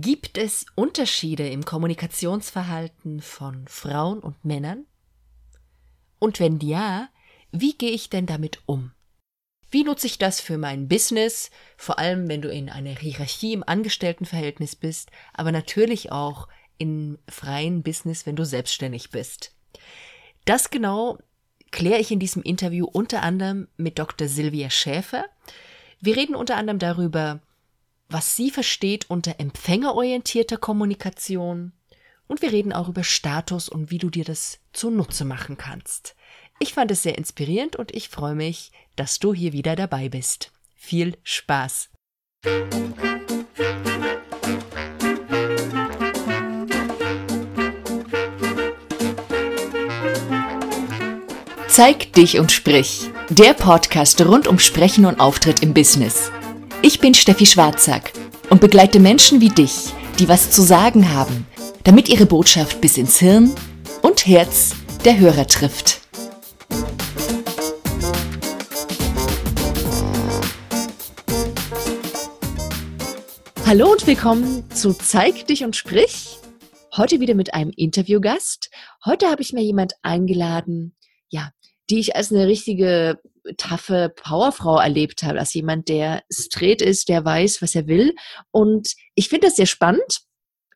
Gibt es Unterschiede im Kommunikationsverhalten von Frauen und Männern? Und wenn ja, wie gehe ich denn damit um? Wie nutze ich das für mein Business, vor allem wenn du in einer Hierarchie im Angestelltenverhältnis bist, aber natürlich auch im freien Business, wenn du selbstständig bist? Das genau kläre ich in diesem Interview unter anderem mit Dr. Silvia Schäfer. Wir reden unter anderem darüber, was sie versteht unter empfängerorientierter Kommunikation und wir reden auch über Status und wie du dir das zunutze machen kannst. Ich fand es sehr inspirierend und ich freue mich, dass du hier wieder dabei bist. Viel Spaß! Zeig dich und sprich. Der Podcast rund um Sprechen und Auftritt im Business. Ich bin Steffi Schwarzack und begleite Menschen wie dich, die was zu sagen haben, damit ihre Botschaft bis ins Hirn und Herz der Hörer trifft. Hallo und willkommen zu Zeig dich und sprich. Heute wieder mit einem Interviewgast. Heute habe ich mir jemand eingeladen, ja, die ich als eine richtige taffe Powerfrau erlebt habe, als jemand, der straight ist, der weiß, was er will. Und ich finde das sehr spannend,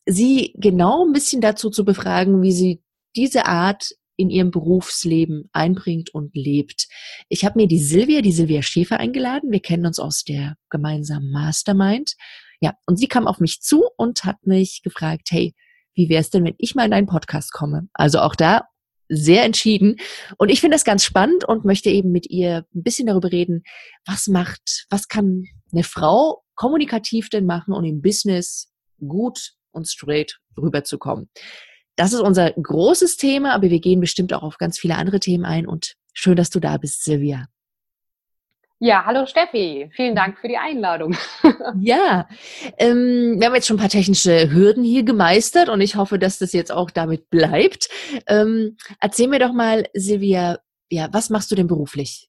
sie genau ein bisschen dazu zu befragen, wie sie diese Art in ihrem Berufsleben einbringt und lebt. Ich habe mir die Silvia, die Silvia Schäfer eingeladen. Wir kennen uns aus der gemeinsamen Mastermind. Ja, und sie kam auf mich zu und hat mich gefragt, hey, wie wäre es denn, wenn ich mal in deinen Podcast komme? Also auch da sehr entschieden. Und ich finde das ganz spannend und möchte eben mit ihr ein bisschen darüber reden, was macht, was kann eine Frau kommunikativ denn machen und im Business gut und straight rüberzukommen. Das ist unser großes Thema, aber wir gehen bestimmt auch auf ganz viele andere Themen ein und schön, dass du da bist, Silvia. Ja, hallo Steffi, vielen Dank für die Einladung. ja, ähm, wir haben jetzt schon ein paar technische Hürden hier gemeistert und ich hoffe, dass das jetzt auch damit bleibt. Ähm, erzähl mir doch mal, Silvia, ja, was machst du denn beruflich?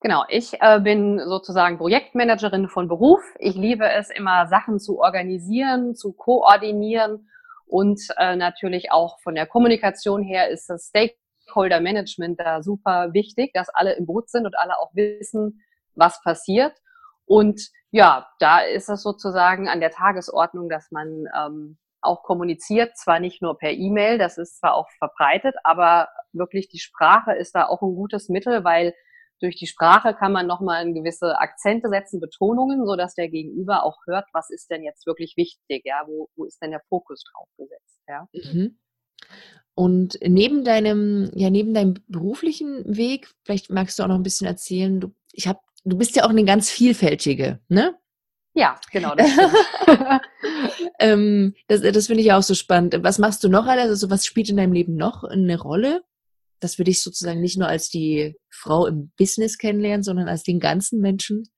Genau, ich äh, bin sozusagen Projektmanagerin von Beruf. Ich liebe es immer, Sachen zu organisieren, zu koordinieren und äh, natürlich auch von der Kommunikation her ist das Stake Stakeholder Management da super wichtig, dass alle im Boot sind und alle auch wissen, was passiert. Und ja, da ist es sozusagen an der Tagesordnung, dass man ähm, auch kommuniziert, zwar nicht nur per E-Mail, das ist zwar auch verbreitet, aber wirklich die Sprache ist da auch ein gutes Mittel, weil durch die Sprache kann man nochmal gewisse Akzente setzen, Betonungen, so dass der Gegenüber auch hört, was ist denn jetzt wirklich wichtig, ja, wo, wo ist denn der Fokus drauf gesetzt, ja. Mhm. Und neben deinem, ja, neben deinem beruflichen Weg, vielleicht magst du auch noch ein bisschen erzählen, du, ich hab, du bist ja auch eine ganz vielfältige, ne? Ja, genau. Das, ähm, das, das finde ich auch so spannend. Was machst du noch alles? Also was spielt in deinem Leben noch eine Rolle? Dass wir dich sozusagen nicht nur als die Frau im Business kennenlernen, sondern als den ganzen Menschen?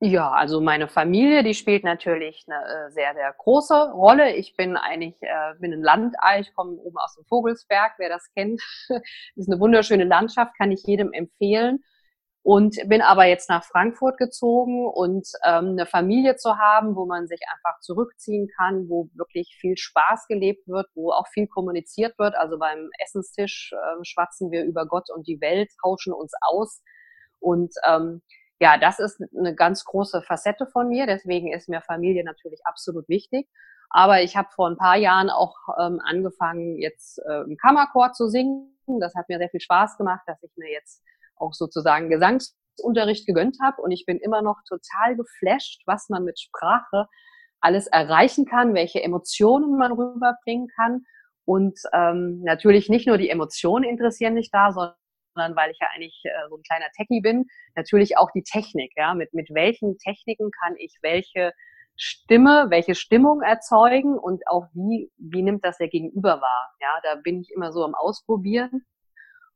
Ja, also meine Familie, die spielt natürlich eine äh, sehr, sehr große Rolle. Ich bin eigentlich, äh, bin ein Landei, ich komme oben aus dem Vogelsberg, wer das kennt. ist eine wunderschöne Landschaft, kann ich jedem empfehlen. Und bin aber jetzt nach Frankfurt gezogen und ähm, eine Familie zu haben, wo man sich einfach zurückziehen kann, wo wirklich viel Spaß gelebt wird, wo auch viel kommuniziert wird. Also beim Essenstisch äh, schwatzen wir über Gott und die Welt, tauschen uns aus. Und ähm, ja, das ist eine ganz große Facette von mir. Deswegen ist mir Familie natürlich absolut wichtig. Aber ich habe vor ein paar Jahren auch ähm, angefangen, jetzt äh, im Kammerchor zu singen. Das hat mir sehr viel Spaß gemacht, dass ich mir jetzt auch sozusagen Gesangsunterricht gegönnt habe. Und ich bin immer noch total geflasht, was man mit Sprache alles erreichen kann, welche Emotionen man rüberbringen kann. Und ähm, natürlich nicht nur die Emotionen interessieren mich da, sondern sondern weil ich ja eigentlich äh, so ein kleiner Techie bin, natürlich auch die Technik. Ja, mit, mit welchen Techniken kann ich welche Stimme, welche Stimmung erzeugen und auch wie, wie nimmt das der Gegenüber wahr. Ja, da bin ich immer so am Ausprobieren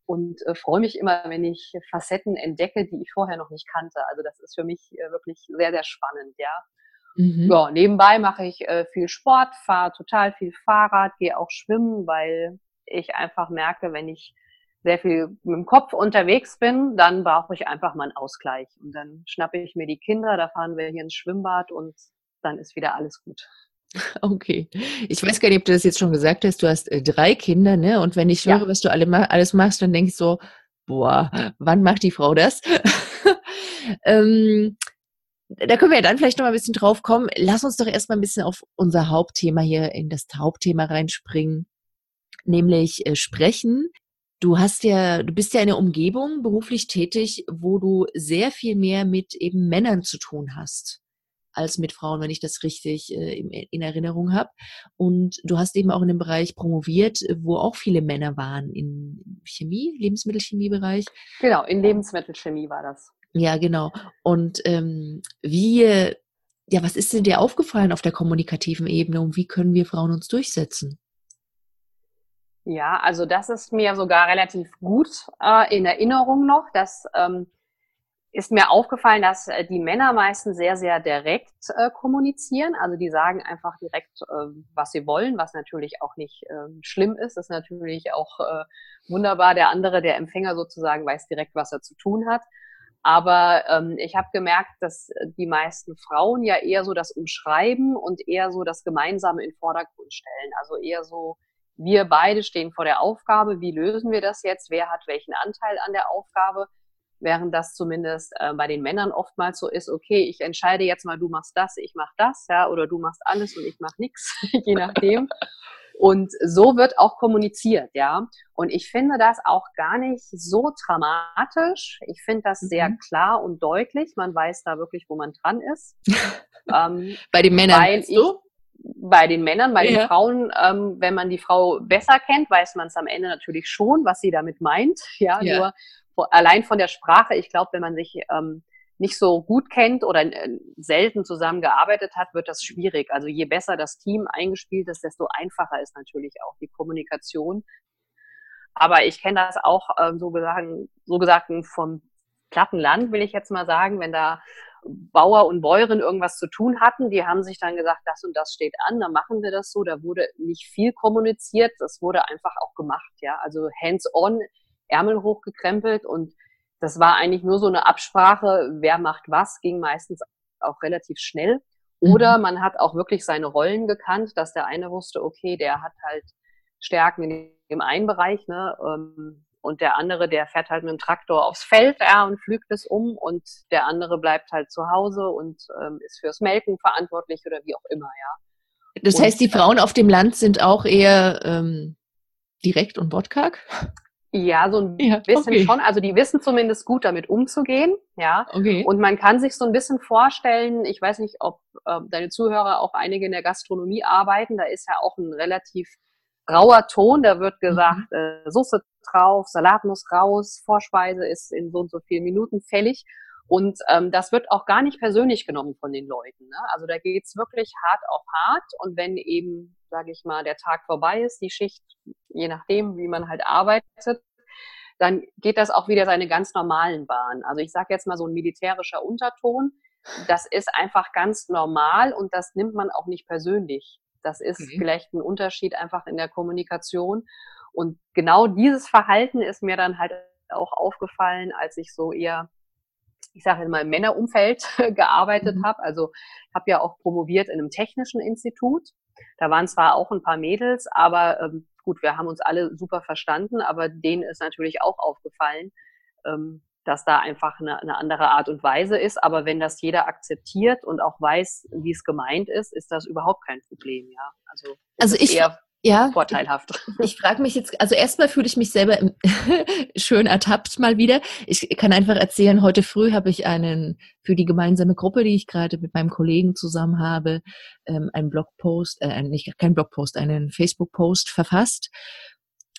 und äh, freue mich immer, wenn ich Facetten entdecke, die ich vorher noch nicht kannte. Also das ist für mich äh, wirklich sehr, sehr spannend, ja. Mhm. Ja, nebenbei mache ich äh, viel Sport, fahre total viel Fahrrad, gehe auch schwimmen, weil ich einfach merke, wenn ich sehr viel mit dem Kopf unterwegs bin, dann brauche ich einfach mal einen Ausgleich. Und dann schnappe ich mir die Kinder, da fahren wir hier ins Schwimmbad und dann ist wieder alles gut. Okay. Ich weiß gar nicht, ob du das jetzt schon gesagt hast. Du hast äh, drei Kinder, ne? Und wenn ich höre, ja. was du alle alles machst, dann denke ich so, boah, wann macht die Frau das? ähm, da können wir ja dann vielleicht noch mal ein bisschen drauf kommen. Lass uns doch erstmal ein bisschen auf unser Hauptthema hier, in das Hauptthema reinspringen, nämlich äh, sprechen. Du hast ja, du bist ja in einer Umgebung beruflich tätig, wo du sehr viel mehr mit eben Männern zu tun hast als mit Frauen, wenn ich das richtig äh, in, in, Erinnerung habe. Und du hast eben auch in dem Bereich promoviert, wo auch viele Männer waren, in Chemie, Lebensmittelchemiebereich. Genau, in Lebensmittelchemie war das. Ja, genau. Und ähm, wie, ja, was ist denn dir aufgefallen auf der kommunikativen Ebene und wie können wir Frauen uns durchsetzen? Ja, also das ist mir sogar relativ gut äh, in Erinnerung noch. dass ähm, ist mir aufgefallen, dass äh, die Männer meistens sehr, sehr direkt äh, kommunizieren. Also die sagen einfach direkt, äh, was sie wollen, was natürlich auch nicht äh, schlimm ist. Das ist natürlich auch äh, wunderbar. Der andere, der Empfänger sozusagen, weiß direkt, was er zu tun hat. Aber ähm, ich habe gemerkt, dass die meisten Frauen ja eher so das Umschreiben und eher so das Gemeinsame in Vordergrund stellen. Also eher so, wir beide stehen vor der Aufgabe, wie lösen wir das jetzt, wer hat welchen Anteil an der Aufgabe während das zumindest äh, bei den Männern oftmals so ist, okay, ich entscheide jetzt mal, du machst das, ich mach das, ja, oder du machst alles und ich mach nichts, je nachdem. Und so wird auch kommuniziert, ja. Und ich finde das auch gar nicht so dramatisch. Ich finde das sehr mhm. klar und deutlich. Man weiß da wirklich, wo man dran ist. ähm, bei den Männern, weil ich, bei den Männern, bei ja. den Frauen, ähm, wenn man die Frau besser kennt, weiß man es am Ende natürlich schon, was sie damit meint. Ja, ja. nur allein von der Sprache, ich glaube, wenn man sich ähm, nicht so gut kennt oder äh, selten zusammengearbeitet hat, wird das schwierig. Also je besser das Team eingespielt ist, desto einfacher ist natürlich auch die Kommunikation. Aber ich kenne das auch ähm, so gesagt, so gesagt vom platten Land, will ich jetzt mal sagen, wenn da Bauer und Bäuerin irgendwas zu tun hatten, die haben sich dann gesagt, das und das steht an, dann machen wir das so. Da wurde nicht viel kommuniziert, das wurde einfach auch gemacht, ja. Also hands-on Ärmel hochgekrempelt und das war eigentlich nur so eine Absprache, wer macht was, ging meistens auch relativ schnell. Oder mhm. man hat auch wirklich seine Rollen gekannt, dass der eine wusste, okay, der hat halt Stärken in dem einen Bereich, ne, ähm, und der andere, der fährt halt mit dem Traktor aufs Feld ja, und pflügt es um und der andere bleibt halt zu Hause und ähm, ist fürs Melken verantwortlich oder wie auch immer, ja. Das und, heißt, die Frauen auf dem Land sind auch eher ähm, direkt und wortkarg? Ja, so ein ja, bisschen okay. schon. Also die wissen zumindest gut damit umzugehen, ja. Okay. Und man kann sich so ein bisschen vorstellen, ich weiß nicht, ob äh, deine Zuhörer auch einige in der Gastronomie arbeiten, da ist ja auch ein relativ rauer Ton, da wird gesagt, mhm. äh, Soße drauf, Salat muss raus, Vorspeise ist in so und so vielen Minuten fällig. Und ähm, das wird auch gar nicht persönlich genommen von den Leuten. Ne? Also da geht's wirklich hart auf hart. Und wenn eben, sage ich mal, der Tag vorbei ist, die Schicht, je nachdem, wie man halt arbeitet, dann geht das auch wieder seine ganz normalen Bahnen. Also ich sage jetzt mal so ein militärischer Unterton. Das ist einfach ganz normal und das nimmt man auch nicht persönlich. Das ist mhm. vielleicht ein Unterschied einfach in der Kommunikation. Und genau dieses Verhalten ist mir dann halt auch aufgefallen, als ich so eher ich sage mal, im Männerumfeld gearbeitet mhm. habe. Also habe ja auch promoviert in einem technischen Institut. Da waren zwar auch ein paar Mädels, aber ähm, gut, wir haben uns alle super verstanden, aber denen ist natürlich auch aufgefallen, ähm, dass da einfach eine, eine andere Art und Weise ist. Aber wenn das jeder akzeptiert und auch weiß, wie es gemeint ist, ist das überhaupt kein Problem, ja. Also, also ich, eher ja, vorteilhaft. Ich, ich frage mich jetzt, also erstmal fühle ich mich selber schön ertappt mal wieder. Ich kann einfach erzählen, heute früh habe ich einen für die gemeinsame Gruppe, die ich gerade mit meinem Kollegen zusammen habe, ähm, einen Blogpost, äh, nicht kein Blogpost, einen Facebook-Post verfasst.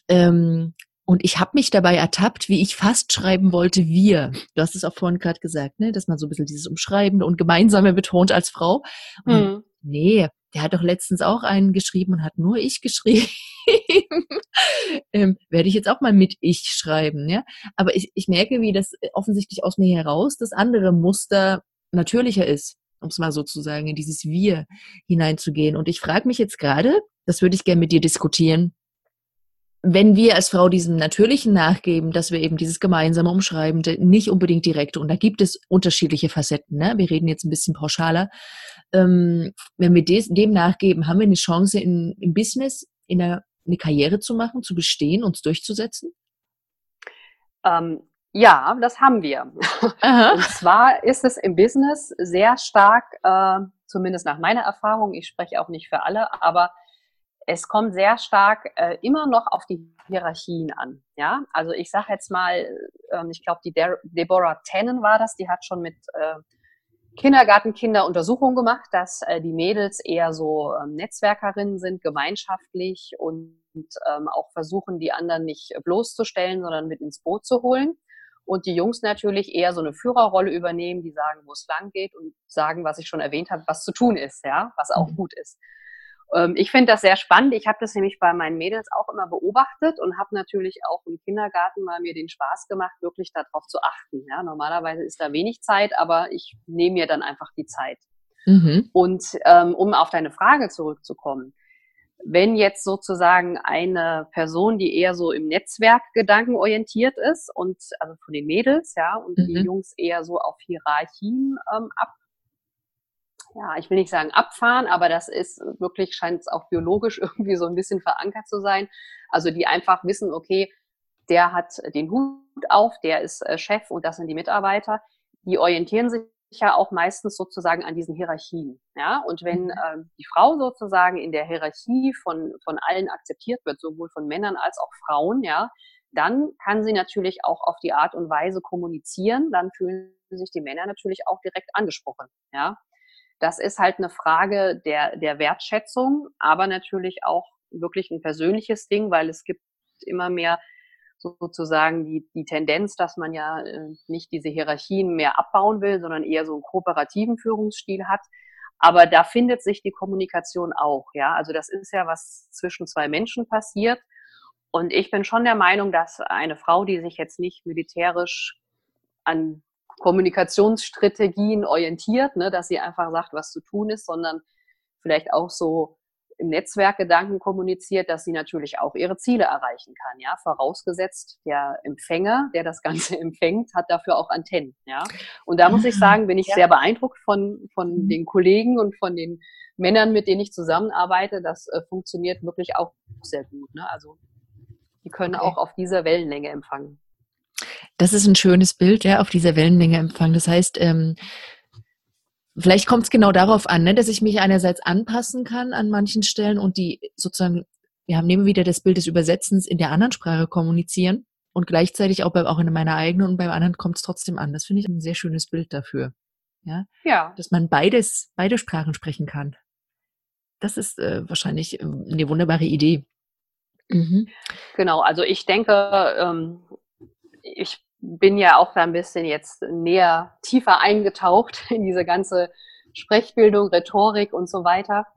Ähm, und ich habe mich dabei ertappt, wie ich fast schreiben wollte, wir. Du hast es auch vorhin gerade gesagt, ne, dass man so ein bisschen dieses Umschreibende und Gemeinsame betont als Frau. Hm. Nee, der hat doch letztens auch einen geschrieben und hat nur ich geschrieben. ähm, werde ich jetzt auch mal mit ich schreiben, ja. Aber ich, ich merke, wie das offensichtlich aus mir heraus das andere Muster natürlicher ist, um es mal sozusagen in dieses Wir hineinzugehen. Und ich frage mich jetzt gerade, das würde ich gerne mit dir diskutieren, wenn wir als Frau diesem Natürlichen nachgeben, dass wir eben dieses gemeinsame Umschreibende nicht unbedingt direkt, und da gibt es unterschiedliche Facetten, ne? wir reden jetzt ein bisschen pauschaler, ähm, wenn wir des, dem nachgeben, haben wir eine Chance in, im Business, in einer, eine Karriere zu machen, zu bestehen, uns durchzusetzen? Ähm, ja, das haben wir. Aha. Und zwar ist es im Business sehr stark, äh, zumindest nach meiner Erfahrung, ich spreche auch nicht für alle, aber es kommt sehr stark äh, immer noch auf die Hierarchien an. Ja, also ich sage jetzt mal, ähm, ich glaube, die De Deborah Tannen war das, die hat schon mit äh, Kindergartenkinder Untersuchungen gemacht, dass äh, die Mädels eher so ähm, Netzwerkerinnen sind, gemeinschaftlich und ähm, auch versuchen, die anderen nicht bloßzustellen, sondern mit ins Boot zu holen. Und die Jungs natürlich eher so eine Führerrolle übernehmen, die sagen, wo es lang geht und sagen, was ich schon erwähnt habe, was zu tun ist, ja, was auch mhm. gut ist. Ähm, ich finde das sehr spannend. Ich habe das nämlich bei meinen Mädels auch immer beobachtet und habe natürlich auch im Kindergarten mal mir den Spaß gemacht, wirklich darauf zu achten. Ja, normalerweise ist da wenig Zeit, aber ich nehme mir dann einfach die Zeit. Mhm. Und ähm, um auf deine Frage zurückzukommen, wenn jetzt sozusagen eine Person, die eher so im Netzwerkgedanken orientiert ist und also von den Mädels, ja, und mhm. die Jungs eher so auf Hierarchien ähm, ab ja, ich will nicht sagen abfahren, aber das ist wirklich, scheint es auch biologisch irgendwie so ein bisschen verankert zu sein. Also die einfach wissen, okay, der hat den Hut auf, der ist äh, Chef und das sind die Mitarbeiter. Die orientieren sich ja auch meistens sozusagen an diesen Hierarchien. Ja, und wenn äh, die Frau sozusagen in der Hierarchie von, von allen akzeptiert wird, sowohl von Männern als auch Frauen, ja, dann kann sie natürlich auch auf die Art und Weise kommunizieren. Dann fühlen sich die Männer natürlich auch direkt angesprochen. Ja, das ist halt eine Frage der, der Wertschätzung, aber natürlich auch wirklich ein persönliches Ding, weil es gibt immer mehr sozusagen die, die Tendenz, dass man ja äh, nicht diese Hierarchien mehr abbauen will, sondern eher so einen kooperativen Führungsstil hat. Aber da findet sich die Kommunikation auch, ja. Also das ist ja was zwischen zwei Menschen passiert. Und ich bin schon der Meinung, dass eine Frau, die sich jetzt nicht militärisch an Kommunikationsstrategien orientiert, ne, dass sie einfach sagt, was zu tun ist, sondern vielleicht auch so im Netzwerkgedanken kommuniziert, dass sie natürlich auch ihre Ziele erreichen kann, ja, vorausgesetzt der Empfänger, der das Ganze empfängt, hat dafür auch Antennen, ja. Und da muss ich ah, sagen, bin ich ja. sehr beeindruckt von, von mhm. den Kollegen und von den Männern, mit denen ich zusammenarbeite. Das äh, funktioniert wirklich auch sehr gut, ne? Also, die können okay. auch auf dieser Wellenlänge empfangen. Das ist ein schönes Bild, ja, auf dieser Wellenlänge empfangen. Das heißt, ähm, vielleicht kommt es genau darauf an, ne, dass ich mich einerseits anpassen kann an manchen Stellen und die sozusagen, wir haben nehmen wieder das Bild des Übersetzens in der anderen Sprache kommunizieren und gleichzeitig auch, bei, auch in meiner eigenen und beim anderen kommt es trotzdem an. Das finde ich ein sehr schönes Bild dafür. Ja? ja. Dass man beides, beide Sprachen sprechen kann. Das ist äh, wahrscheinlich ähm, eine wunderbare Idee. Mhm. Genau, also ich denke, ähm, ich bin ja auch da ein bisschen jetzt näher, tiefer eingetaucht in diese ganze Sprechbildung, Rhetorik und so weiter.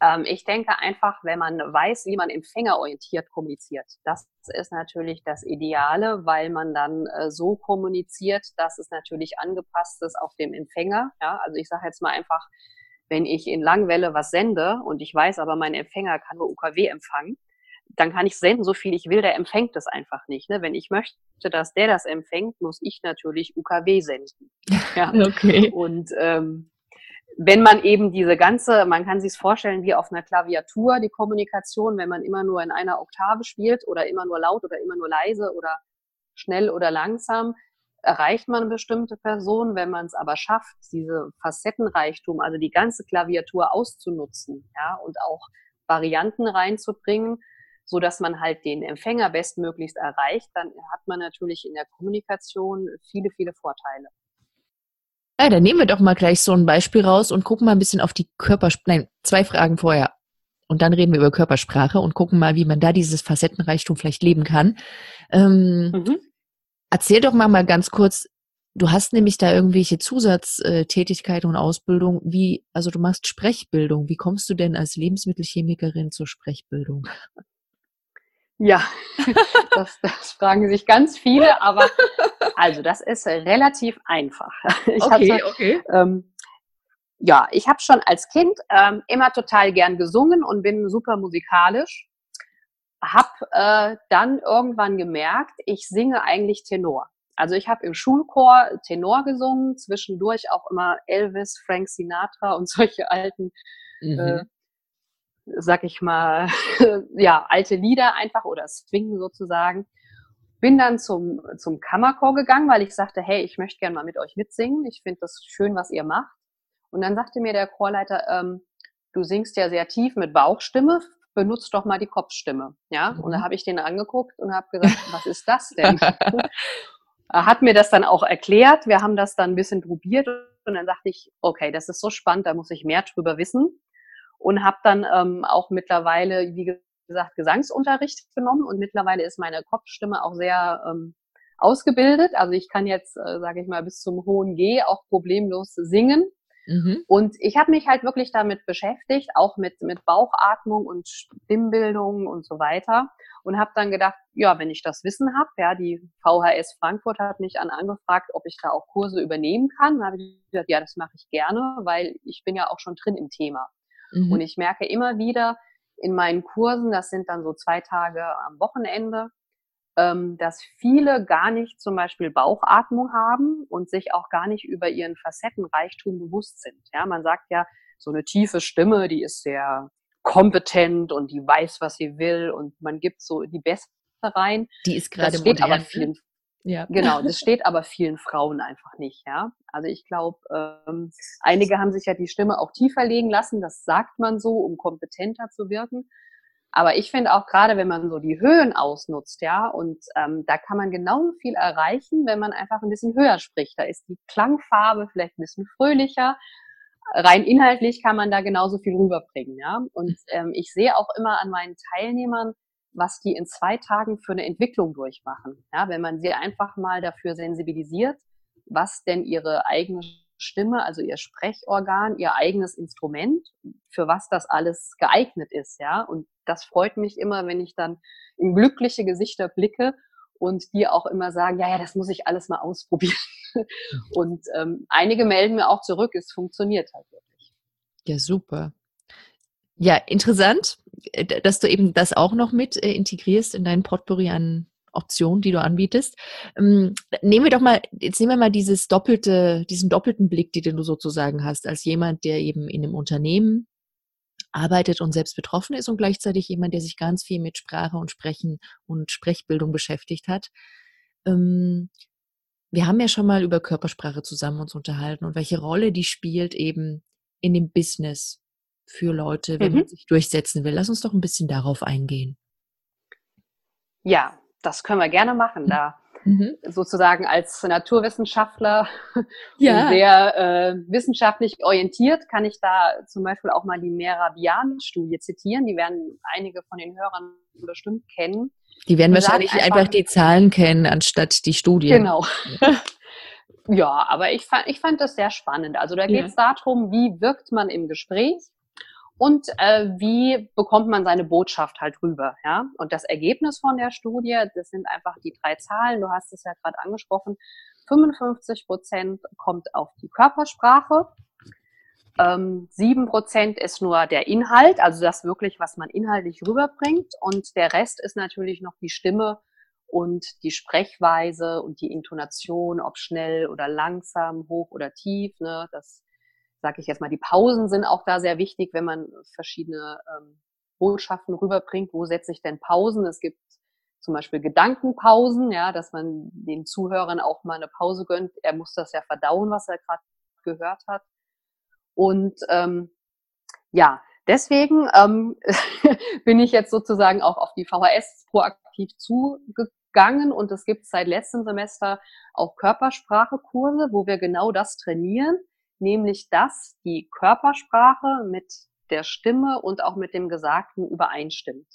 Ähm, ich denke einfach, wenn man weiß, wie man empfängerorientiert kommuniziert, das ist natürlich das Ideale, weil man dann äh, so kommuniziert, dass es natürlich angepasst ist auf dem Empfänger. Ja, also ich sage jetzt mal einfach, wenn ich in Langwelle was sende und ich weiß aber, mein Empfänger kann nur UKW empfangen, dann kann ich senden, so viel ich will, der empfängt das einfach nicht. Ne? Wenn ich möchte, dass der das empfängt, muss ich natürlich UKW senden. Ja? Okay. Und ähm, wenn man eben diese ganze, man kann sich vorstellen wie auf einer Klaviatur, die Kommunikation, wenn man immer nur in einer Oktave spielt oder immer nur laut oder immer nur leise oder schnell oder langsam, erreicht man eine bestimmte Person. Wenn man es aber schafft, diese Facettenreichtum, also die ganze Klaviatur auszunutzen, ja, und auch Varianten reinzubringen, so dass man halt den Empfänger bestmöglichst erreicht, dann hat man natürlich in der Kommunikation viele, viele Vorteile. Ja, dann nehmen wir doch mal gleich so ein Beispiel raus und gucken mal ein bisschen auf die Körpersprache. Nein, zwei Fragen vorher. Und dann reden wir über Körpersprache und gucken mal, wie man da dieses Facettenreichtum vielleicht leben kann. Ähm, mhm. Erzähl doch mal, mal ganz kurz, du hast nämlich da irgendwelche Zusatztätigkeiten und Ausbildung. Wie, also du machst Sprechbildung. Wie kommst du denn als Lebensmittelchemikerin zur Sprechbildung? Ja, das, das fragen sich ganz viele, aber also das ist relativ einfach. Ich okay, hatte, okay. Ähm, ja, ich habe schon als Kind ähm, immer total gern gesungen und bin super musikalisch. Hab äh, dann irgendwann gemerkt, ich singe eigentlich Tenor. Also ich habe im Schulchor Tenor gesungen, zwischendurch auch immer Elvis, Frank Sinatra und solche alten, mhm. äh, sag ich mal, ja, alte Lieder einfach oder Swing sozusagen. Bin dann zum, zum Kammerchor gegangen, weil ich sagte, hey, ich möchte gerne mal mit euch mitsingen. Ich finde das schön, was ihr macht. Und dann sagte mir der Chorleiter, ähm, du singst ja sehr tief mit Bauchstimme, benutzt doch mal die Kopfstimme. Ja, mhm. und da habe ich den angeguckt und habe gesagt, was ist das denn? er hat mir das dann auch erklärt. Wir haben das dann ein bisschen probiert und dann dachte ich, okay, das ist so spannend, da muss ich mehr drüber wissen. Und habe dann ähm, auch mittlerweile, wie gesagt, Gesangsunterricht genommen und mittlerweile ist meine Kopfstimme auch sehr ähm, ausgebildet. Also ich kann jetzt, äh, sage ich mal, bis zum hohen G auch problemlos singen. Mhm. Und ich habe mich halt wirklich damit beschäftigt, auch mit, mit Bauchatmung und Stimmbildung und so weiter. Und habe dann gedacht, ja, wenn ich das Wissen habe, ja, die VHS Frankfurt hat mich an angefragt, ob ich da auch Kurse übernehmen kann. Dann habe ich gesagt, ja, das mache ich gerne, weil ich bin ja auch schon drin im Thema. Mhm. Und ich merke immer wieder in meinen Kursen, das sind dann so zwei Tage am Wochenende, ähm, dass viele gar nicht zum Beispiel Bauchatmung haben und sich auch gar nicht über ihren Facettenreichtum bewusst sind. Ja, man sagt ja, so eine tiefe Stimme, die ist sehr kompetent und die weiß, was sie will und man gibt so die Beste rein. Die ist gerade modern. aber vielen, ja. Genau, das steht aber vielen Frauen einfach nicht, ja. Also ich glaube, ähm, einige haben sich ja die Stimme auch tiefer legen lassen, das sagt man so, um kompetenter zu wirken. Aber ich finde auch gerade, wenn man so die Höhen ausnutzt, ja, und ähm, da kann man genau viel erreichen, wenn man einfach ein bisschen höher spricht. Da ist die Klangfarbe vielleicht ein bisschen fröhlicher. Rein inhaltlich kann man da genauso viel rüberbringen, ja. Und ähm, ich sehe auch immer an meinen Teilnehmern, was die in zwei Tagen für eine Entwicklung durchmachen. Ja, wenn man sie einfach mal dafür sensibilisiert, was denn ihre eigene Stimme, also ihr Sprechorgan, ihr eigenes Instrument, für was das alles geeignet ist, ja. Und das freut mich immer, wenn ich dann in glückliche Gesichter blicke und die auch immer sagen, ja, ja, das muss ich alles mal ausprobieren. Und ähm, einige melden mir auch zurück, es funktioniert halt wirklich. Ja, super. Ja, interessant, dass du eben das auch noch mit äh, integrierst in deinen Potpourri an Optionen, die du anbietest. Ähm, nehmen wir doch mal, jetzt nehmen wir mal dieses doppelte, diesen doppelten Blick, den du sozusagen hast, als jemand, der eben in einem Unternehmen arbeitet und selbst betroffen ist und gleichzeitig jemand, der sich ganz viel mit Sprache und Sprechen und Sprechbildung beschäftigt hat. Ähm, wir haben ja schon mal über Körpersprache zusammen uns unterhalten und welche Rolle die spielt eben in dem Business für Leute, wenn mhm. man sich durchsetzen will. Lass uns doch ein bisschen darauf eingehen. Ja, das können wir gerne machen. Da mhm. sozusagen als Naturwissenschaftler ja. sehr äh, wissenschaftlich orientiert, kann ich da zum Beispiel auch mal die Merabian-Studie zitieren. Die werden einige von den Hörern bestimmt kennen. Die werden wahrscheinlich einfach, einfach, die Zahlen kennen, anstatt die Studie. Genau. ja, aber ich fand, ich fand das sehr spannend. Also da geht es ja. darum, wie wirkt man im Gespräch und äh, wie bekommt man seine Botschaft halt rüber. Ja? Und das Ergebnis von der Studie, das sind einfach die drei Zahlen, du hast es ja gerade angesprochen, 55 Prozent kommt auf die Körpersprache, ähm, 7 Prozent ist nur der Inhalt, also das wirklich, was man inhaltlich rüberbringt und der Rest ist natürlich noch die Stimme und die Sprechweise und die Intonation, ob schnell oder langsam, hoch oder tief, ne, das sage ich jetzt mal, die Pausen sind auch da sehr wichtig, wenn man verschiedene ähm, Botschaften rüberbringt. Wo setze ich denn Pausen? Es gibt zum Beispiel Gedankenpausen, ja, dass man den Zuhörern auch mal eine Pause gönnt. Er muss das ja verdauen, was er gerade gehört hat. Und ähm, ja, deswegen ähm, bin ich jetzt sozusagen auch auf die VHS proaktiv zugegangen und es gibt seit letztem Semester auch Körpersprachekurse, wo wir genau das trainieren nämlich dass die Körpersprache mit der Stimme und auch mit dem Gesagten übereinstimmt.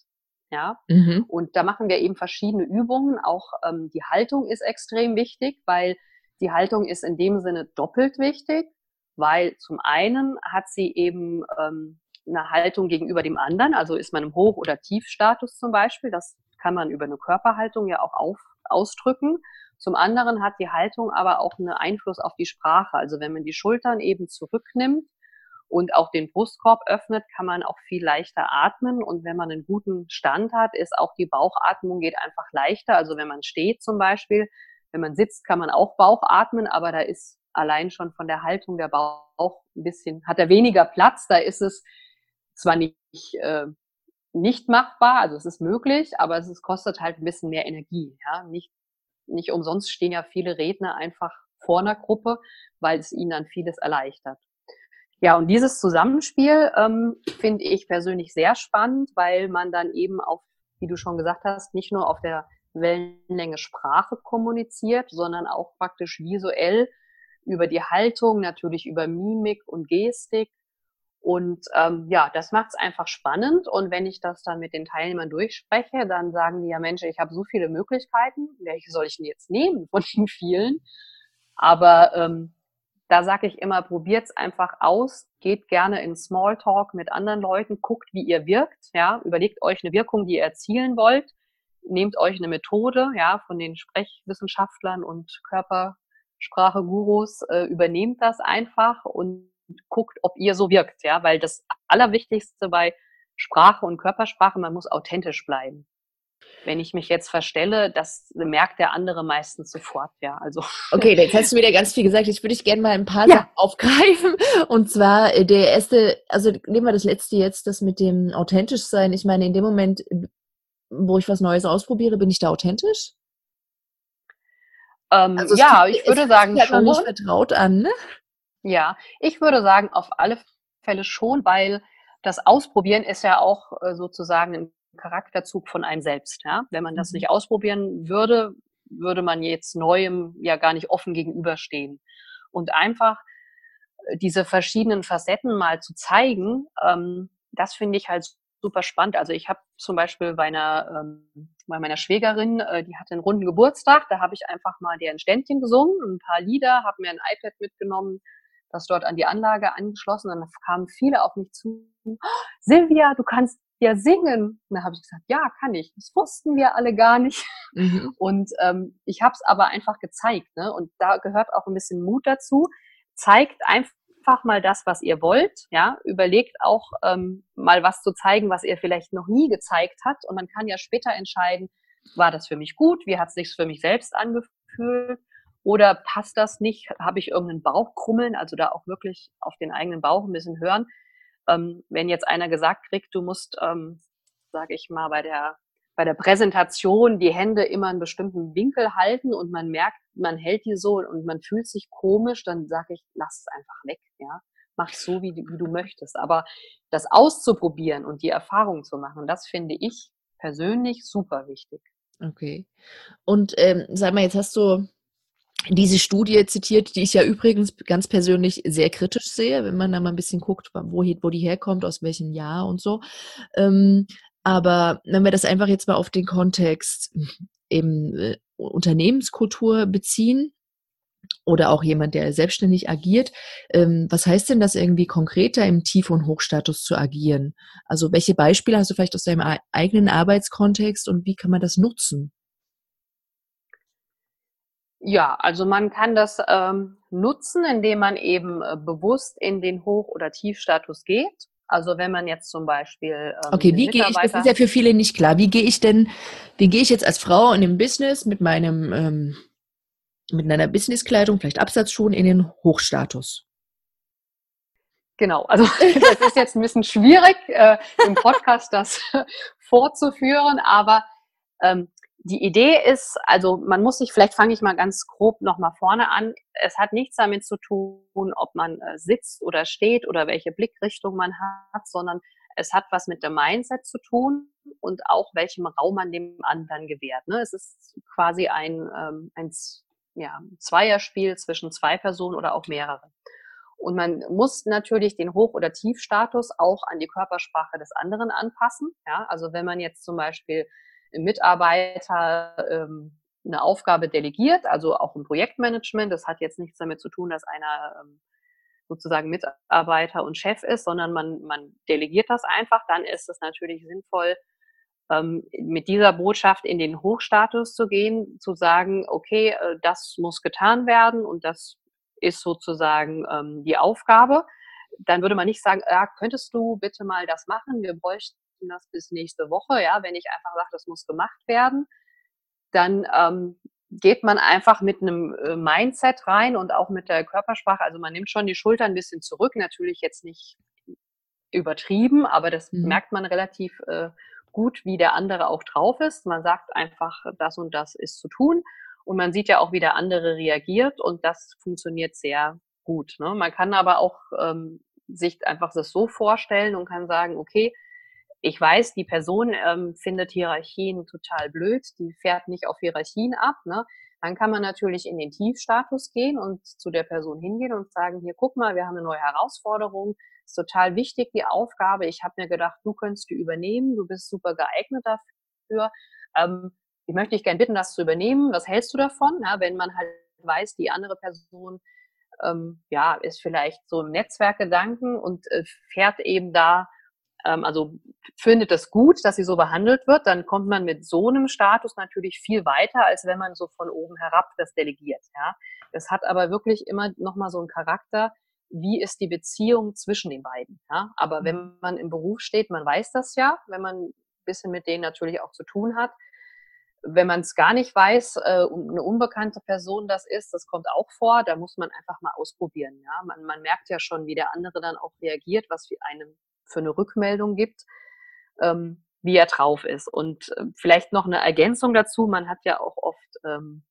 Ja, mhm. und da machen wir eben verschiedene Übungen. Auch ähm, die Haltung ist extrem wichtig, weil die Haltung ist in dem Sinne doppelt wichtig, weil zum einen hat sie eben ähm, eine Haltung gegenüber dem anderen, also ist man im Hoch- oder Tiefstatus zum Beispiel, das kann man über eine Körperhaltung ja auch auf, ausdrücken. Zum anderen hat die Haltung aber auch einen Einfluss auf die Sprache. Also wenn man die Schultern eben zurücknimmt und auch den Brustkorb öffnet, kann man auch viel leichter atmen. Und wenn man einen guten Stand hat, ist auch die Bauchatmung geht einfach leichter. Also wenn man steht zum Beispiel, Wenn man sitzt, kann man auch Bauch atmen, aber da ist allein schon von der Haltung der Bauch ein bisschen, hat er weniger Platz. Da ist es zwar nicht, äh, nicht machbar, also es ist möglich, aber es ist, kostet halt ein bisschen mehr Energie. Ja? Nicht, nicht umsonst stehen ja viele Redner einfach vor einer Gruppe, weil es ihnen dann vieles erleichtert. Ja, und dieses Zusammenspiel ähm, finde ich persönlich sehr spannend, weil man dann eben auf, wie du schon gesagt hast, nicht nur auf der Wellenlänge Sprache kommuniziert, sondern auch praktisch visuell über die Haltung, natürlich über Mimik und Gestik. Und ähm, ja, das macht es einfach spannend. Und wenn ich das dann mit den Teilnehmern durchspreche, dann sagen die ja, Mensch, ich habe so viele Möglichkeiten. Welche soll ich denn jetzt nehmen von den vielen? Aber ähm, da sage ich immer, probiert's einfach aus, geht gerne in Smalltalk mit anderen Leuten, guckt, wie ihr wirkt, ja, überlegt euch eine Wirkung, die ihr erzielen wollt, nehmt euch eine Methode, ja, von den Sprechwissenschaftlern und Körpersprache-Gurus, äh, übernehmt das einfach und guckt, ob ihr so wirkt, ja, weil das Allerwichtigste bei Sprache und Körpersprache, man muss authentisch bleiben wenn ich mich jetzt verstelle, das merkt der andere meistens sofort, ja. Also. Okay, jetzt hast du wieder ganz viel gesagt. Ich würde ich gerne mal ein paar ja. Sachen aufgreifen. Und zwar äh, der erste, also nehmen wir das letzte jetzt, das mit dem authentisch sein. Ich meine, in dem Moment, wo ich was Neues ausprobiere, bin ich da authentisch? Ähm, also ja, ich würde sagen halt schon. nicht vertraut an, ne? Ja, ich würde sagen auf alle Fälle schon, weil das Ausprobieren ist ja auch äh, sozusagen ein Charakterzug von einem selbst. Ja? Wenn man das mhm. nicht ausprobieren würde, würde man jetzt Neuem ja gar nicht offen gegenüberstehen. Und einfach äh, diese verschiedenen Facetten mal zu zeigen, ähm, das finde ich halt super spannend. Also ich habe zum Beispiel bei einer, ähm, bei meiner Schwägerin, äh, die hatte einen runden Geburtstag, da habe ich einfach mal deren Ständchen gesungen, ein paar Lieder, habe mir ein iPad mitgenommen, das dort an die Anlage angeschlossen und dann kamen viele auf mich zu. Oh, Silvia, du kannst ja singen. Und da habe ich gesagt, ja, kann ich. Das wussten wir alle gar nicht. Mhm. Und ähm, ich habe es aber einfach gezeigt. Ne? Und da gehört auch ein bisschen Mut dazu. Zeigt einfach mal das, was ihr wollt. Ja, überlegt auch ähm, mal was zu zeigen, was ihr vielleicht noch nie gezeigt habt. Und man kann ja später entscheiden, war das für mich gut? Wie hat es sich für mich selbst angefühlt? Oder passt das nicht? Habe ich irgendeinen Bauchkrummeln? Also da auch wirklich auf den eigenen Bauch ein bisschen hören ähm, wenn jetzt einer gesagt kriegt, du musst, ähm, sage ich mal, bei der bei der Präsentation die Hände immer einen bestimmten Winkel halten und man merkt, man hält die so und man fühlt sich komisch, dann sage ich, lass es einfach weg, ja. Mach so, wie, wie du möchtest. Aber das auszuprobieren und die Erfahrung zu machen, das finde ich persönlich super wichtig. Okay. Und ähm, sag mal, jetzt hast du diese Studie zitiert, die ich ja übrigens ganz persönlich sehr kritisch sehe, wenn man da mal ein bisschen guckt, wo, wo die herkommt, aus welchem Jahr und so. Ähm, aber wenn wir das einfach jetzt mal auf den Kontext eben äh, Unternehmenskultur beziehen oder auch jemand, der selbstständig agiert, ähm, was heißt denn das irgendwie konkreter im Tief- und Hochstatus zu agieren? Also welche Beispiele hast du vielleicht aus deinem eigenen Arbeitskontext und wie kann man das nutzen? Ja, also man kann das ähm, nutzen, indem man eben äh, bewusst in den Hoch- oder Tiefstatus geht. Also wenn man jetzt zum Beispiel ähm, okay, wie gehe ich? Das ist ja für viele nicht klar. Wie gehe ich denn? Wie gehe ich jetzt als Frau in dem Business mit meinem ähm, mit einer Businesskleidung, vielleicht Absatzschuhen in den Hochstatus? Genau, also das ist jetzt ein bisschen schwierig äh, im Podcast das vorzuführen, aber ähm, die Idee ist, also man muss sich, vielleicht fange ich mal ganz grob nochmal vorne an. Es hat nichts damit zu tun, ob man äh, sitzt oder steht oder welche Blickrichtung man hat, sondern es hat was mit dem Mindset zu tun und auch welchem Raum man dem anderen gewährt. Ne? Es ist quasi ein, ähm, ein ja, Zweierspiel zwischen zwei Personen oder auch mehreren. Und man muss natürlich den Hoch- oder Tiefstatus auch an die Körpersprache des anderen anpassen. Ja, also wenn man jetzt zum Beispiel Mitarbeiter ähm, eine Aufgabe delegiert, also auch im Projektmanagement. Das hat jetzt nichts damit zu tun, dass einer ähm, sozusagen Mitarbeiter und Chef ist, sondern man, man delegiert das einfach. Dann ist es natürlich sinnvoll, ähm, mit dieser Botschaft in den Hochstatus zu gehen, zu sagen, okay, äh, das muss getan werden und das ist sozusagen ähm, die Aufgabe. Dann würde man nicht sagen, ja, könntest du bitte mal das machen? Wir bräuchten verschieben das bis nächste Woche. Ja, wenn ich einfach sage, das muss gemacht werden, dann ähm, geht man einfach mit einem äh, Mindset rein und auch mit der Körpersprache. Also man nimmt schon die Schulter ein bisschen zurück, natürlich jetzt nicht übertrieben, aber das mhm. merkt man relativ äh, gut, wie der andere auch drauf ist. Man sagt einfach, das und das ist zu tun. Und man sieht ja auch, wie der andere reagiert und das funktioniert sehr gut. Ne? Man kann aber auch ähm, sich einfach das so vorstellen und kann sagen, okay, ich weiß, die Person ähm, findet Hierarchien total blöd, die fährt nicht auf Hierarchien ab. Ne? Dann kann man natürlich in den Tiefstatus gehen und zu der Person hingehen und sagen, hier, guck mal, wir haben eine neue Herausforderung, ist total wichtig, die Aufgabe. Ich habe mir gedacht, du könntest die übernehmen, du bist super geeignet dafür. Ähm, ich möchte dich gerne bitten, das zu übernehmen. Was hältst du davon? Ja, wenn man halt weiß, die andere Person ähm, ja, ist vielleicht so im Netzwerkgedanken und äh, fährt eben da, ähm, also findet es gut, dass sie so behandelt wird, dann kommt man mit so einem Status natürlich viel weiter, als wenn man so von oben herab das delegiert. Ja. Das hat aber wirklich immer nochmal so einen Charakter, wie ist die Beziehung zwischen den beiden. Ja? Aber wenn mhm. man im Beruf steht, man weiß das ja, wenn man ein bisschen mit denen natürlich auch zu tun hat. Wenn man es gar nicht weiß, äh, eine unbekannte Person das ist, das kommt auch vor, da muss man einfach mal ausprobieren. Ja? Man, man merkt ja schon, wie der andere dann auch reagiert, was für einem für eine Rückmeldung gibt, ähm, wie er drauf ist. Und äh, vielleicht noch eine Ergänzung dazu, man hat ja auch oft ähm,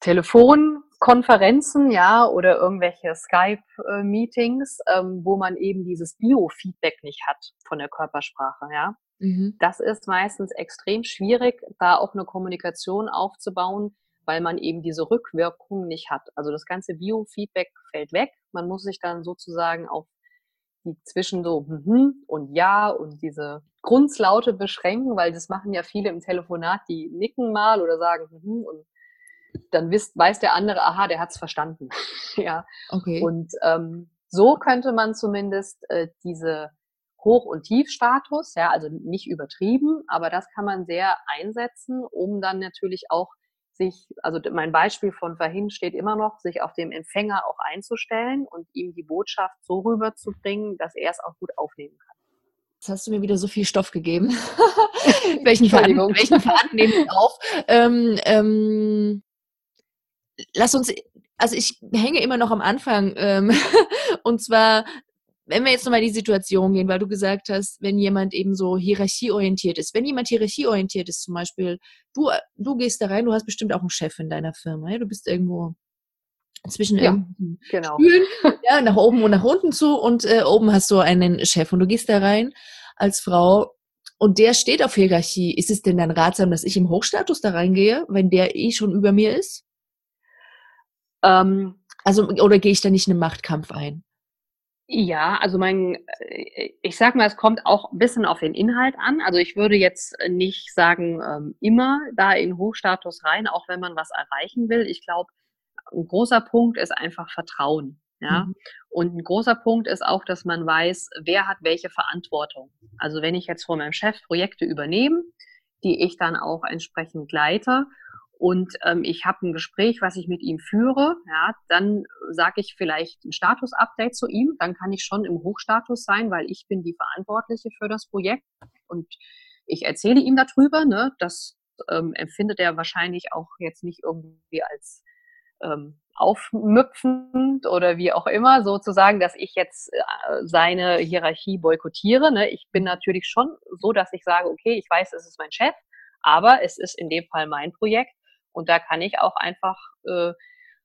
Telefonkonferenzen, ja, oder irgendwelche Skype-Meetings, ähm, wo man eben dieses Biofeedback nicht hat von der Körpersprache, ja. Mhm. Das ist meistens extrem schwierig, da auch eine Kommunikation aufzubauen, weil man eben diese Rückwirkung nicht hat. Also das ganze Biofeedback fällt weg. Man muss sich dann sozusagen auf die zwischen so mhm und ja und diese Grundslaute beschränken, weil das machen ja viele im Telefonat, die nicken mal oder sagen mhm und dann wisst, weiß der andere, aha, der hat's verstanden. ja. Okay. Und ähm, so könnte man zumindest äh, diese Hoch- und Tiefstatus, ja, also nicht übertrieben, aber das kann man sehr einsetzen, um dann natürlich auch sich, also mein Beispiel von vorhin steht immer noch, sich auf dem Empfänger auch einzustellen und ihm die Botschaft so rüberzubringen, dass er es auch gut aufnehmen kann. Jetzt hast du mir wieder so viel Stoff gegeben. welchen Faden, welchen Faden nehme ich auf? Ähm, ähm, lass uns, also ich hänge immer noch am Anfang. Ähm, und zwar, wenn wir jetzt nochmal in die Situation gehen, weil du gesagt hast, wenn jemand eben so hierarchieorientiert ist, wenn jemand hierarchieorientiert ist, zum Beispiel, du, du gehst da rein, du hast bestimmt auch einen Chef in deiner Firma, ja? du bist irgendwo zwischen ja, genau. Stühlen, ja, nach oben und nach unten zu und äh, oben hast du einen Chef und du gehst da rein als Frau und der steht auf Hierarchie. Ist es denn dann ratsam, dass ich im Hochstatus da reingehe, wenn der eh schon über mir ist? Ähm, also, oder gehe ich da nicht in einen Machtkampf ein? Ja, also mein, äh, ich sag mal, es kommt auch ein bisschen auf den Inhalt an. Also ich würde jetzt nicht sagen, ähm, immer da in Hochstatus rein, auch wenn man was erreichen will. Ich glaube, ein großer Punkt ist einfach Vertrauen. Ja. Mhm. Und ein großer Punkt ist auch, dass man weiß, wer hat welche Verantwortung. Also wenn ich jetzt vor meinem Chef Projekte übernehme, die ich dann auch entsprechend leite und ähm, ich habe ein Gespräch, was ich mit ihm führe, ja, dann sage ich vielleicht ein Status-Update zu ihm, dann kann ich schon im Hochstatus sein, weil ich bin die Verantwortliche für das Projekt und ich erzähle ihm darüber, ne, das ähm, empfindet er wahrscheinlich auch jetzt nicht irgendwie als ähm, aufmüpfend oder wie auch immer, sozusagen, dass ich jetzt äh, seine Hierarchie boykottiere. Ne? Ich bin natürlich schon so, dass ich sage, okay, ich weiß, es ist mein Chef, aber es ist in dem Fall mein Projekt und da kann ich auch einfach äh,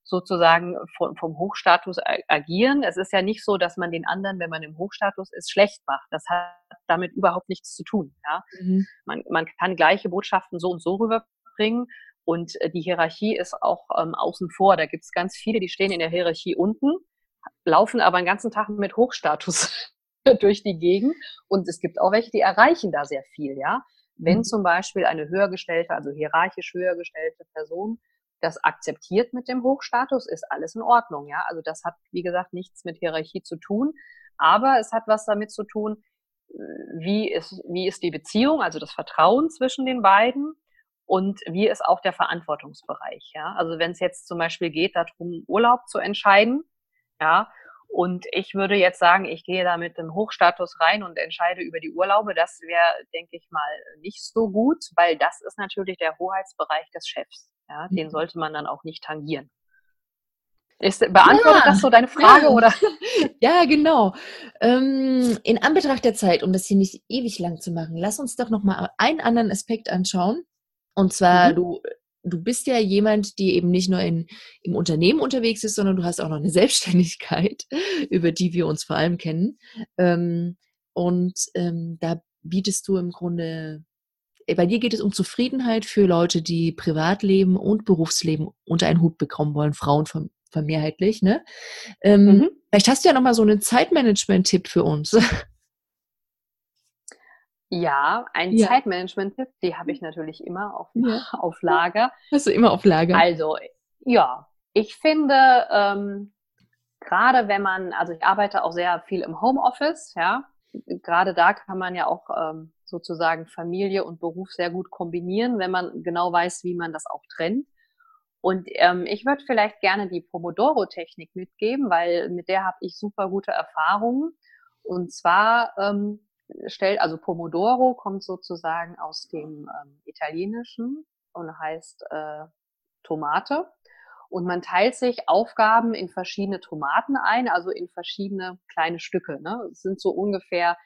sozusagen vom, vom Hochstatus agieren. Es ist ja nicht so, dass man den anderen, wenn man im Hochstatus ist, schlecht macht. Das hat damit überhaupt nichts zu tun. Ja? Mhm. Man, man kann gleiche Botschaften so und so rüberbringen. Und äh, die Hierarchie ist auch ähm, außen vor. Da gibt es ganz viele, die stehen in der Hierarchie unten, laufen aber den ganzen Tag mit Hochstatus durch die Gegend. Und es gibt auch welche, die erreichen da sehr viel, ja. Wenn mhm. zum Beispiel eine höhergestellte, also hierarchisch höhergestellte Person das akzeptiert mit dem Hochstatus, ist alles in Ordnung, ja. Also das hat, wie gesagt, nichts mit Hierarchie zu tun, aber es hat was damit zu tun, wie ist, wie ist die Beziehung, also das Vertrauen zwischen den beiden und wie ist auch der Verantwortungsbereich, ja. Also wenn es jetzt zum Beispiel geht, darum, Urlaub zu entscheiden, ja, und ich würde jetzt sagen, ich gehe da mit dem Hochstatus rein und entscheide über die Urlaube. Das wäre, denke ich mal, nicht so gut, weil das ist natürlich der Hoheitsbereich des Chefs. Ja, den mhm. sollte man dann auch nicht tangieren. Ist, beantwortet ja, das so deine Frage ja. oder? Ja, genau. Ähm, in Anbetracht der Zeit, um das hier nicht ewig lang zu machen, lass uns doch noch mal einen anderen Aspekt anschauen. Und zwar, mhm. du, du bist ja jemand, die eben nicht nur in, im Unternehmen unterwegs ist, sondern du hast auch noch eine Selbstständigkeit, über die wir uns vor allem kennen. Ähm, und ähm, da bietest du im Grunde äh, bei dir geht es um Zufriedenheit für Leute, die Privatleben und Berufsleben unter einen Hut bekommen wollen, Frauen vermehrheitlich. Ne? Ähm, mhm. Vielleicht hast du ja noch mal so einen Zeitmanagement-Tipp für uns. Ja, ein ja. Zeitmanagement-Tipp, die habe ich natürlich immer auf, ja. auf Lager. Hast du immer auf Lager? Also, ja, ich finde, ähm, gerade wenn man, also ich arbeite auch sehr viel im Homeoffice, ja, gerade da kann man ja auch ähm, sozusagen Familie und Beruf sehr gut kombinieren, wenn man genau weiß, wie man das auch trennt. Und ähm, ich würde vielleicht gerne die Pomodoro-Technik mitgeben, weil mit der habe ich super gute Erfahrungen. Und zwar ähm, stellt, also Pomodoro kommt sozusagen aus dem ähm, Italienischen und heißt äh, Tomate. Und man teilt sich Aufgaben in verschiedene Tomaten ein, also in verschiedene kleine Stücke. Ne? Es sind so ungefähr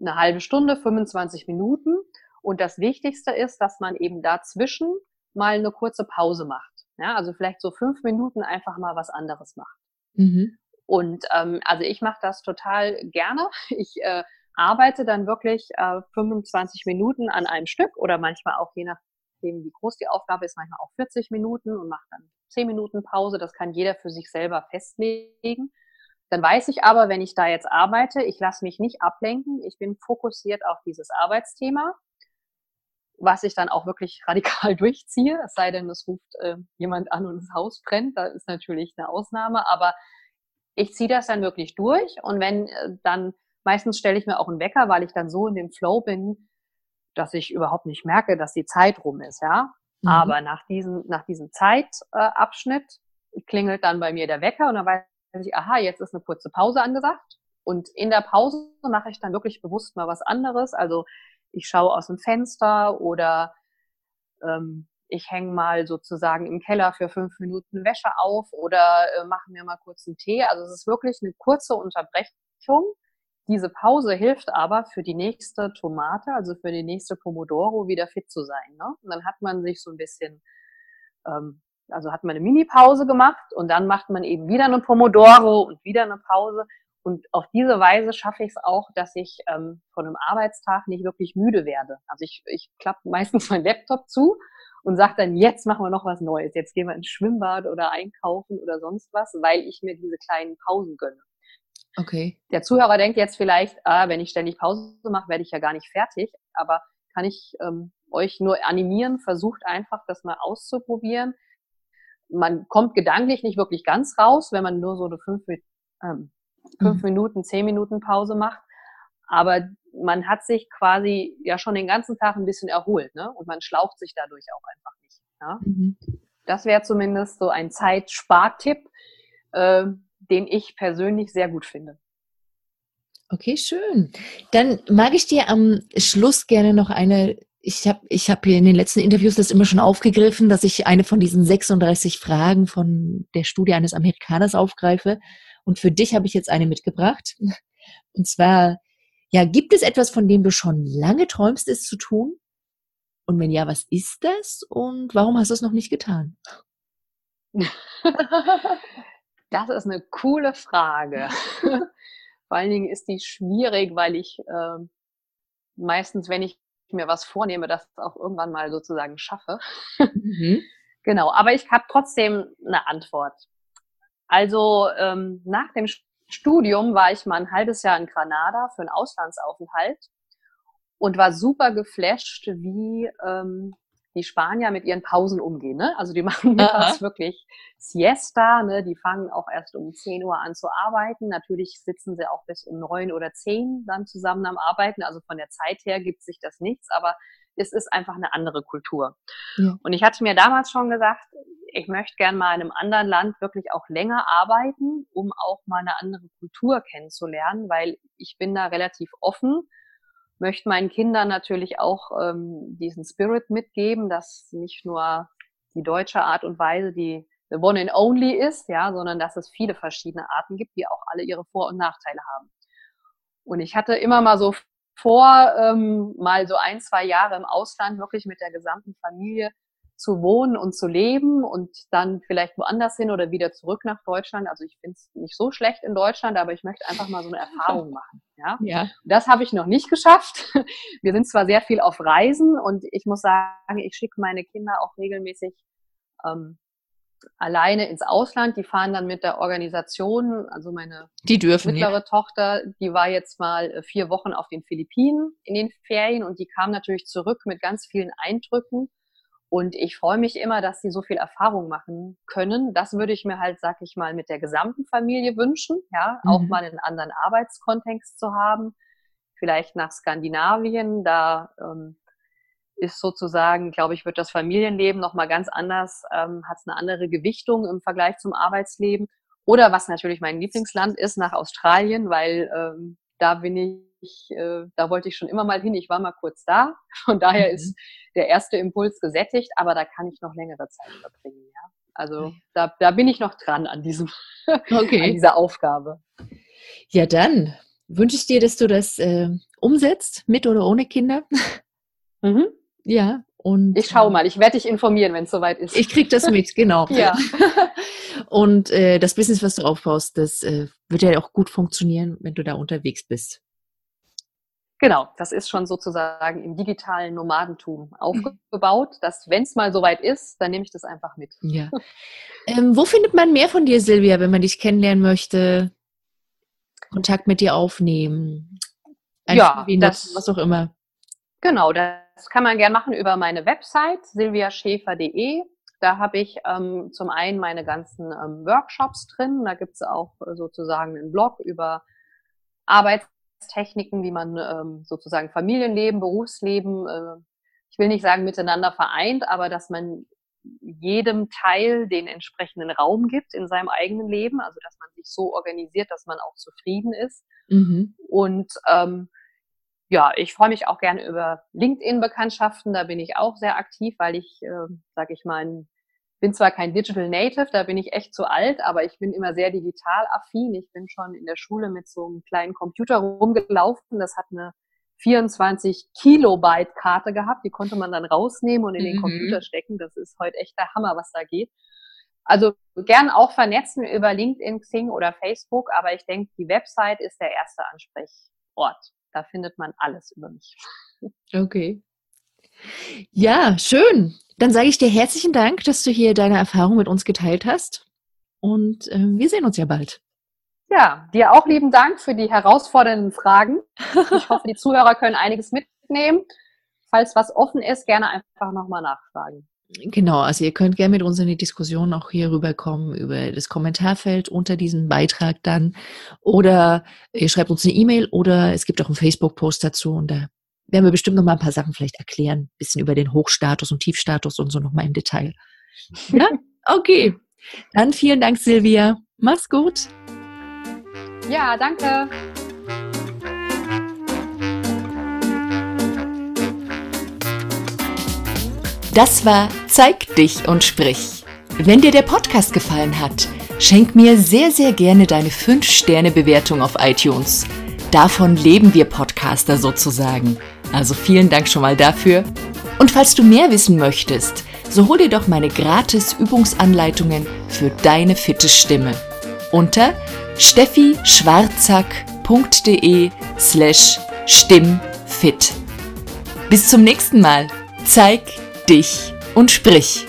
eine halbe Stunde, 25 Minuten. Und das Wichtigste ist, dass man eben dazwischen mal eine kurze Pause macht. Ja, also vielleicht so fünf Minuten einfach mal was anderes macht. Mhm. Und ähm, also ich mache das total gerne. Ich äh, arbeite dann wirklich äh, 25 Minuten an einem Stück oder manchmal auch je nachdem, wie groß die Aufgabe ist, manchmal auch 40 Minuten und mache dann 10 Minuten Pause. Das kann jeder für sich selber festlegen. Dann weiß ich aber, wenn ich da jetzt arbeite, ich lasse mich nicht ablenken. Ich bin fokussiert auf dieses Arbeitsthema was ich dann auch wirklich radikal durchziehe, es sei denn, es ruft äh, jemand an und das Haus brennt, da ist natürlich eine Ausnahme, aber ich ziehe das dann wirklich durch und wenn äh, dann, meistens stelle ich mir auch einen Wecker, weil ich dann so in dem Flow bin, dass ich überhaupt nicht merke, dass die Zeit rum ist, ja. Mhm. Aber nach diesem, nach diesem Zeitabschnitt klingelt dann bei mir der Wecker und dann weiß ich, aha, jetzt ist eine kurze Pause angesagt. Und in der Pause mache ich dann wirklich bewusst mal was anderes. Also ich schaue aus dem Fenster oder ähm, ich hänge mal sozusagen im Keller für fünf Minuten Wäsche auf oder äh, mache mir mal kurz einen Tee. Also es ist wirklich eine kurze Unterbrechung. Diese Pause hilft aber für die nächste Tomate, also für die nächste Pomodoro, wieder fit zu sein. Ne? Und dann hat man sich so ein bisschen, ähm, also hat man eine Mini-Pause gemacht und dann macht man eben wieder eine Pomodoro und wieder eine Pause. Und auf diese Weise schaffe ich es auch, dass ich ähm, von einem Arbeitstag nicht wirklich müde werde. Also ich, ich klappe meistens meinen Laptop zu und sage dann, jetzt machen wir noch was Neues. Jetzt gehen wir ins Schwimmbad oder einkaufen oder sonst was, weil ich mir diese kleinen Pausen gönne. Okay. Der Zuhörer denkt jetzt vielleicht, ah, wenn ich ständig Pause mache, werde ich ja gar nicht fertig. Aber kann ich ähm, euch nur animieren, versucht einfach, das mal auszuprobieren. Man kommt gedanklich nicht wirklich ganz raus, wenn man nur so eine fünf, ähm, fünf mhm. Minuten, zehn Minuten Pause macht. Aber man hat sich quasi ja schon den ganzen Tag ein bisschen erholt, ne? Und man schlaucht sich dadurch auch einfach nicht. Ja? Mhm. Das wäre zumindest so ein Zeitspartipp, äh, den ich persönlich sehr gut finde. Okay, schön. Dann mag ich dir am Schluss gerne noch eine ich habe ich hab hier in den letzten Interviews das immer schon aufgegriffen, dass ich eine von diesen 36 Fragen von der Studie eines Amerikaners aufgreife. Und für dich habe ich jetzt eine mitgebracht. Und zwar, ja, gibt es etwas, von dem du schon lange träumst, es zu tun? Und wenn ja, was ist das? Und warum hast du es noch nicht getan? Das ist eine coole Frage. Vor allen Dingen ist die schwierig, weil ich äh, meistens, wenn ich mir was vornehme, das auch irgendwann mal sozusagen schaffe. Mhm. Genau, aber ich habe trotzdem eine Antwort. Also ähm, nach dem Studium war ich mal ein halbes Jahr in Granada für einen Auslandsaufenthalt und war super geflasht, wie ähm, die Spanier mit ihren Pausen umgehen. Ne? Also die machen mittags wirklich Siesta, ne? die fangen auch erst um 10 Uhr an zu arbeiten. Natürlich sitzen sie auch bis um 9 oder 10 dann zusammen am Arbeiten. Also von der Zeit her gibt sich das nichts, aber es ist einfach eine andere Kultur. Ja. Und ich hatte mir damals schon gesagt, ich möchte gern mal in einem anderen Land wirklich auch länger arbeiten, um auch mal eine andere Kultur kennenzulernen, weil ich bin da relativ offen, möchte meinen Kindern natürlich auch ähm, diesen Spirit mitgeben, dass nicht nur die deutsche Art und Weise die the one and only ist, ja, sondern dass es viele verschiedene Arten gibt, die auch alle ihre Vor- und Nachteile haben. Und ich hatte immer mal so vor, ähm, mal so ein, zwei Jahre im Ausland wirklich mit der gesamten Familie zu wohnen und zu leben und dann vielleicht woanders hin oder wieder zurück nach Deutschland. Also ich finde es nicht so schlecht in Deutschland, aber ich möchte einfach mal so eine Erfahrung machen. Ja, Ja. das habe ich noch nicht geschafft. Wir sind zwar sehr viel auf Reisen und ich muss sagen, ich schicke meine Kinder auch regelmäßig ähm, alleine ins Ausland. Die fahren dann mit der Organisation, also meine Die dürfen mittlere ja. Tochter, die war jetzt mal äh, vier Wochen auf den Philippinen in den Ferien und die kam natürlich zurück mit ganz vielen Eindrücken. Und ich freue mich immer, dass sie so viel Erfahrung machen können. Das würde ich mir halt, sag ich mal, mit der gesamten Familie wünschen, ja, auch Mhm. mal einen anderen Arbeitskontext zu haben. Vielleicht nach Skandinavien, da ähm, ist sozusagen, glaube ich, wird das Familienleben nochmal ganz anders, ähm, hat es eine andere Gewichtung im Vergleich zum Arbeitsleben. Oder was natürlich mein Lieblingsland ist, nach Australien, weil ähm, da bin ich, äh, da wollte ich schon immer mal hin. Ich war mal kurz da. Von daher Mhm. ist der erste Impuls gesättigt, aber da kann ich noch längere Zeit verbringen. Ja? Also da, da bin ich noch dran an diesem, an Okay. dieser Aufgabe. Ja, dann wünsche ich dir, dass du das äh, umsetzt, mit oder ohne Kinder. Mhm. Ja. Und Ich schaue äh, mal. Ich werde dich informieren, wenn es soweit ist. Ich krieg das mit, genau. Ja. Und äh, das Business, was du aufbaust, das äh, wird ja auch gut funktionieren, wenn du da unterwegs bist. Genau, das ist schon sozusagen im digitalen Nomadentum aufgebaut, dass wenn es mal soweit ist, dann nehme ich das einfach mit. Ja. ähm, wo findet man mehr von dir, Silvia, wenn man dich kennenlernen möchte? Kontakt mit dir aufnehmen? Ein Ja, das- nutzen, was auch immer. Genau, das kann man gerne machen über meine Website silviaschäfer.de. Da habe ich ähm, zum einen meine ganzen ähm, Workshops drin. Da gibt es auch äh, sozusagen einen Blog über Arbeitstechniken, wie man ähm, sozusagen Familienleben, Berufsleben, äh, ich will nicht sagen miteinander vereint, aber dass man jedem Teil den entsprechenden Raum gibt in seinem eigenen Leben, also dass man sich so organisiert, dass man auch zufrieden ist. Mhm. Und ähm, ja, ich freue mich auch gerne über LinkedIn-Bekanntschaften. Da bin ich auch sehr aktiv, weil ich, äh, sag ich mal, ein- bin zwar kein Digital Native, da bin ich echt zu alt, aber ich bin immer sehr digital affin. Ich bin schon in der Schule mit so einem kleinen Computer rumgelaufen. Das hat eine 24 Kilobyte Karte gehabt. Die konnte man dann rausnehmen und in den Mhm. Computer stecken. Das ist heute echt der Hammer, was da geht. Also gern auch vernetzen über LinkedIn, Xing oder Facebook, aber ich denke, die Website ist der erste Ansprechort. Da findet man alles über mich. Okay. Ja, schön. Dann sage ich dir herzlichen Dank, dass du hier deine Erfahrung mit uns geteilt hast. Und äh, wir sehen uns ja bald. Ja, dir auch lieben Dank für die herausfordernden Fragen. Ich hoffe, die Zuhörer können einiges mitnehmen. Falls was offen ist, gerne einfach nochmal nachfragen. Genau, also ihr könnt gerne mit uns in die Diskussion auch hier rüberkommen über das Kommentarfeld unter diesem Beitrag dann. Oder ihr schreibt uns eine E-Mail oder es gibt auch einen Facebook-Post dazu und da werden wir bestimmt noch mal ein paar Sachen vielleicht erklären. bisschen über den Hochstatus und Tiefstatus und so nochmal im Detail. Ja? Okay. Dann vielen Dank, Silvia. Mach's gut. Ja, danke. Das war Zeig dich und sprich. Wenn dir der Podcast gefallen hat, schenk mir sehr, sehr gerne deine 5-Sterne-Bewertung auf iTunes. Davon leben wir Podcaster sozusagen. Also vielen Dank schon mal dafür. Und falls du mehr wissen möchtest, so hol dir doch meine gratis Übungsanleitungen für deine fitte Stimme unter steffischwarzack.de slash stimmfit. Bis zum nächsten Mal. Zeig dich und sprich.